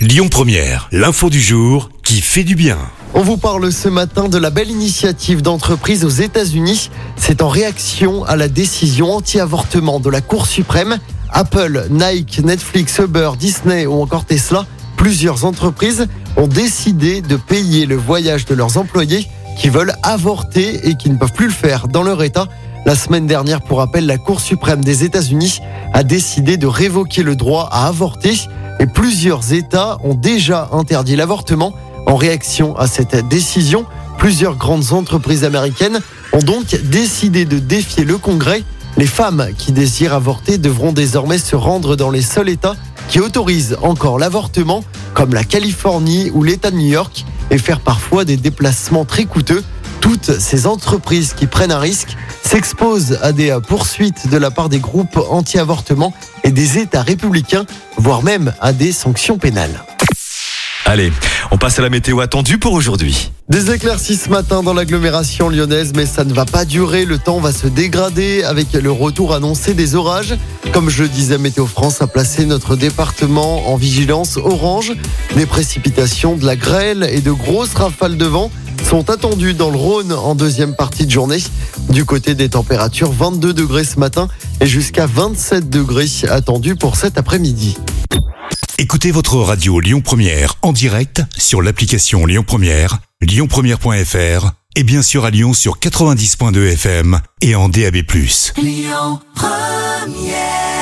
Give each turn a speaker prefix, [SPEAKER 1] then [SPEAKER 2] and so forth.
[SPEAKER 1] Lyon Première, l'info du jour qui fait du bien.
[SPEAKER 2] On vous parle ce matin de la belle initiative d'entreprise aux États-Unis. C'est en réaction à la décision anti-avortement de la Cour suprême. Apple, Nike, Netflix, Uber, Disney ou encore Tesla, plusieurs entreprises ont décidé de payer le voyage de leurs employés qui veulent avorter et qui ne peuvent plus le faire dans leur État. La semaine dernière, pour rappel, la Cour suprême des États-Unis a décidé de révoquer le droit à avorter et plusieurs États ont déjà interdit l'avortement. En réaction à cette décision, plusieurs grandes entreprises américaines ont donc décidé de défier le Congrès. Les femmes qui désirent avorter devront désormais se rendre dans les seuls États qui autorisent encore l'avortement, comme la Californie ou l'État de New York, et faire parfois des déplacements très coûteux. Toutes ces entreprises qui prennent un risque s'exposent à des poursuites de la part des groupes anti-avortement et des États républicains, voire même à des sanctions pénales.
[SPEAKER 1] Allez, on passe à la météo attendue pour aujourd'hui.
[SPEAKER 2] Des éclaircies ce matin dans l'agglomération lyonnaise, mais ça ne va pas durer. Le temps va se dégrader avec le retour annoncé des orages. Comme je le disais, Météo France a placé notre département en vigilance orange. Des précipitations, de la grêle et de grosses rafales de vent sont attendues dans le Rhône en deuxième partie de journée. Du côté des températures, 22 degrés ce matin et jusqu'à 27 degrés attendus pour cet après-midi.
[SPEAKER 1] Écoutez votre radio Lyon Première en direct sur l'application Lyon Première, lyonpremière.fr et bien sûr à Lyon sur 90.2 FM et en DAB+. Lyon Première